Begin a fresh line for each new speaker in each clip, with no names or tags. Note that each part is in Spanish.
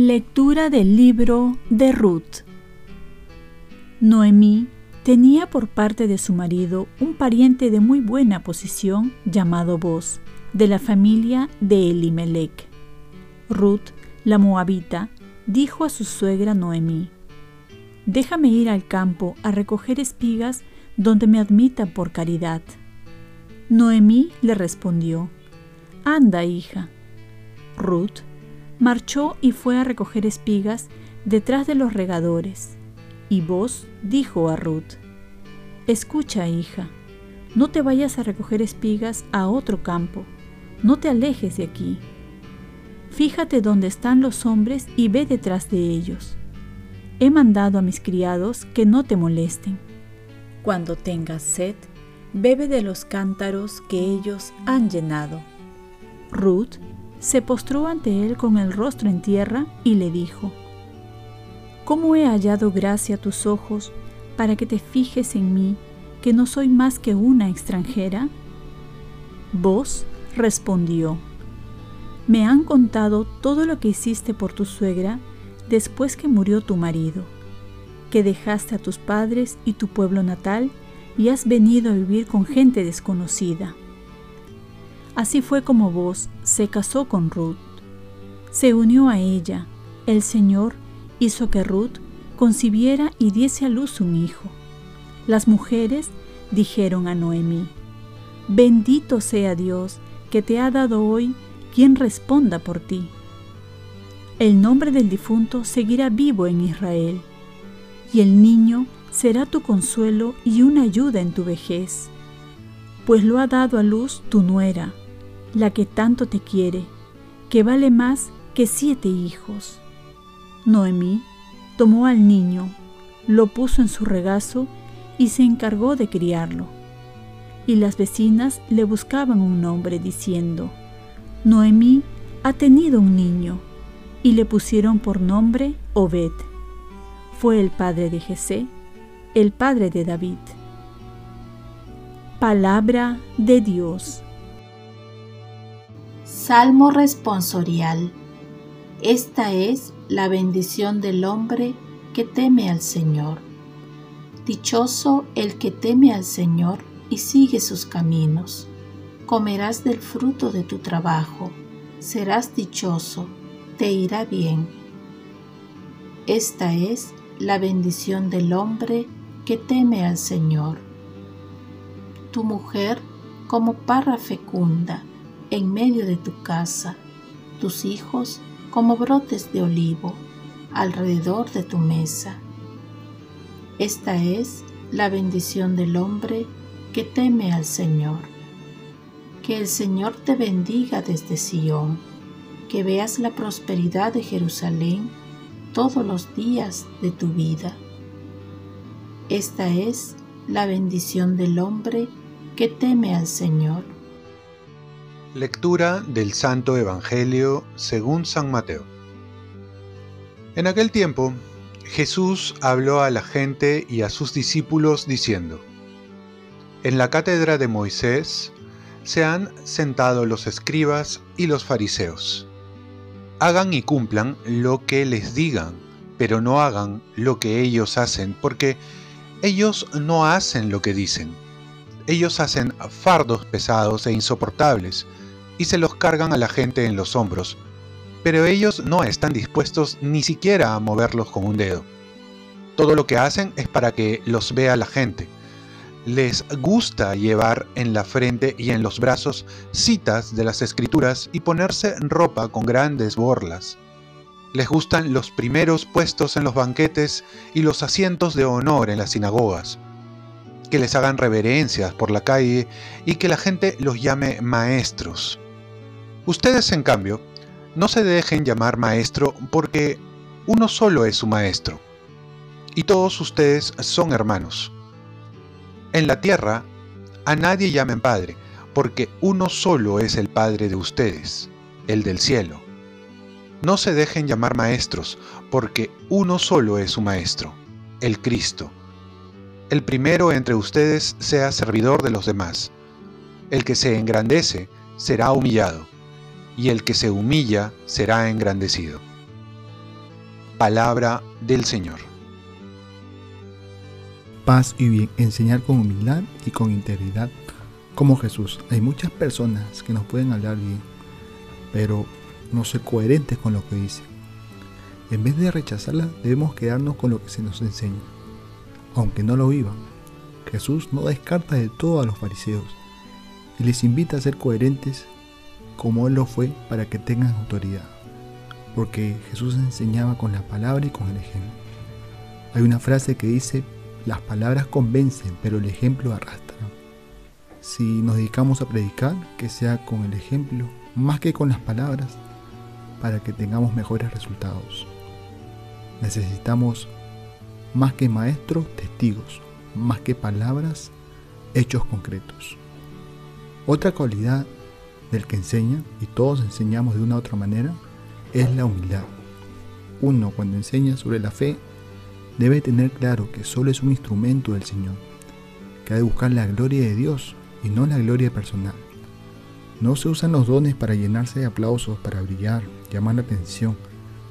Lectura del libro de Ruth. Noemí tenía por parte de su marido un pariente de muy buena posición llamado Boz, de la familia de Elimelech. Ruth, la moabita, dijo a su suegra Noemí, Déjame ir al campo a recoger espigas donde me admitan por caridad. Noemí le respondió, Anda, hija. Ruth marchó y fue a recoger espigas detrás de los regadores. Y vos dijo a Ruth, Escucha, hija, no te vayas a recoger espigas a otro campo, no te alejes de aquí. Fíjate dónde están los hombres y ve detrás de ellos. He mandado a mis criados que no te molesten. Cuando tengas sed, bebe de los cántaros que ellos han llenado. Ruth se postró ante él con el rostro en tierra y le dijo, ¿Cómo he hallado gracia a tus ojos para que te fijes en mí, que no soy más que una extranjera? Vos respondió, Me han contado todo lo que hiciste por tu suegra después que murió tu marido, que dejaste a tus padres y tu pueblo natal y has venido a vivir con gente desconocida Así fue como vos se casó con Ruth. Se unió a ella. El Señor hizo que Ruth concibiera y diese a luz un hijo. Las mujeres dijeron a Noemí, Bendito sea Dios que te ha dado hoy quien responda por ti. El nombre del difunto seguirá vivo en Israel, y el niño será tu consuelo y una ayuda en tu vejez, pues lo ha dado a luz tu nuera, la que tanto te quiere, que vale más que siete hijos. Noemí tomó al niño, lo puso en su regazo y se encargó de criarlo. Y las vecinas le buscaban un nombre diciendo, Noemí ha tenido un niño, y le pusieron por nombre Obed. Fue el padre de Jesé, el padre de David. Palabra de Dios.
Salmo responsorial. Esta es la bendición del hombre que teme al Señor. Dichoso el que teme al Señor y sigue sus caminos. Comerás del fruto de tu trabajo, serás dichoso, te irá bien. Esta es la bendición del hombre que teme al Señor. Tu mujer como parra fecunda, en medio de tu casa, tus hijos como brotes de olivo alrededor de tu mesa. Esta es la bendición del hombre que teme al Señor. Que el Señor te bendiga desde Sión, que veas la prosperidad de Jerusalén todos los días de tu vida. Esta es la bendición del hombre que teme al Señor.
Lectura del Santo Evangelio según San Mateo. En aquel tiempo, Jesús habló a la gente y a sus discípulos diciendo, En la cátedra de Moisés se han sentado los escribas y los fariseos. Hagan y cumplan lo que les digan, pero no hagan lo que ellos hacen, porque ellos no hacen lo que dicen. Ellos hacen fardos pesados e insoportables, y se los cargan a la gente en los hombros, pero ellos no están dispuestos ni siquiera a moverlos con un dedo. Todo lo que hacen es para que los vea la gente. Les gusta llevar en la frente y en los brazos citas de las escrituras y ponerse ropa con grandes borlas. Les gustan los primeros puestos en los banquetes y los asientos de honor en las sinagogas. Que les hagan reverencias por la calle y que la gente los llame maestros. Ustedes, en cambio, no se dejen llamar maestro porque uno solo es su maestro, y todos ustedes son hermanos. En la tierra, a nadie llamen padre, porque uno solo es el Padre de ustedes, el del cielo. No se dejen llamar maestros, porque uno solo es su maestro, el Cristo. El primero entre ustedes sea servidor de los demás. El que se engrandece será humillado, y el que se humilla será engrandecido. Palabra del Señor.
Paz y bien, enseñar con humildad y con integridad como Jesús. Hay muchas personas que nos pueden hablar bien, pero no ser coherentes con lo que dicen. En vez de rechazarla, debemos quedarnos con lo que se nos enseña, aunque no lo vivan. Jesús no descarta de todo a los fariseos y les invita a ser coherentes como Él lo fue para que tengan autoridad, porque Jesús enseñaba con la palabra y con el ejemplo. Hay una frase que dice, las palabras convencen, pero el ejemplo arrastra. Si nos dedicamos a predicar, que sea con el ejemplo, más que con las palabras, para que tengamos mejores resultados. Necesitamos más que maestros, testigos, más que palabras, hechos concretos. Otra cualidad del que enseña, y todos enseñamos de una u otra manera, es la humildad. Uno cuando enseña sobre la fe debe tener claro que solo es un instrumento del Señor, que ha de buscar la gloria de Dios y no la gloria personal. No se usan los dones para llenarse de aplausos, para brillar, llamar la atención,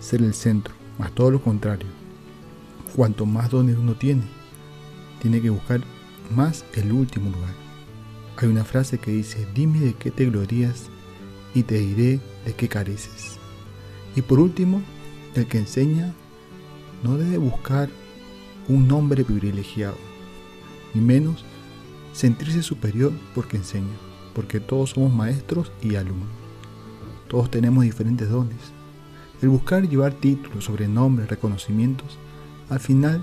ser el centro, más todo lo contrario. Cuanto más dones uno tiene, tiene que buscar más el último lugar. Hay una frase que dice, dime de qué te glorías y te diré de qué careces. Y por último, el que enseña no debe buscar un nombre privilegiado, ni menos sentirse superior porque enseña, porque todos somos maestros y alumnos. Todos tenemos diferentes dones. El buscar llevar títulos, sobrenombres, reconocimientos, al final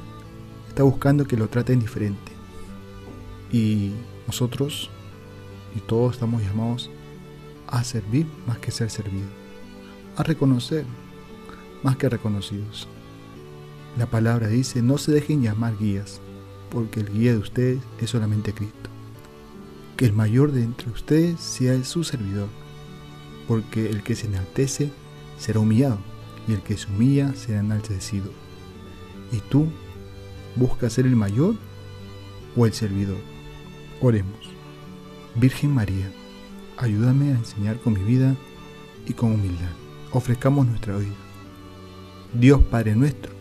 está buscando que lo traten diferente. Y nosotros y todos estamos llamados a servir más que ser servidos, a reconocer más que reconocidos. La palabra dice, no se dejen llamar guías, porque el guía de ustedes es solamente Cristo. Que el mayor de entre ustedes sea su servidor, porque el que se enaltece será humillado, y el que se humilla será enaltecido. ¿Y tú buscas ser el mayor o el servidor? Oremos. Virgen María, ayúdame a enseñar con mi vida y con humildad. Ofrezcamos nuestra vida. Dios Padre nuestro,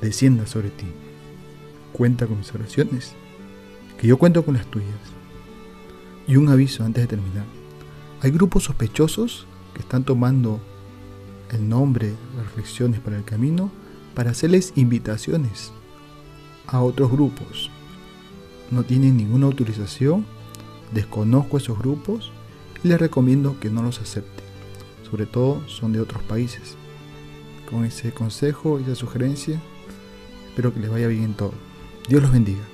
descienda sobre ti. Cuenta con mis oraciones, que yo cuento con las tuyas. Y un aviso antes de terminar. Hay grupos sospechosos que están tomando el nombre Reflexiones para el Camino para hacerles invitaciones a otros grupos no tienen ninguna autorización, desconozco esos grupos y les recomiendo que no los acepten. Sobre todo son de otros países. Con ese consejo y esa sugerencia, espero que les vaya bien en todo. Dios los bendiga.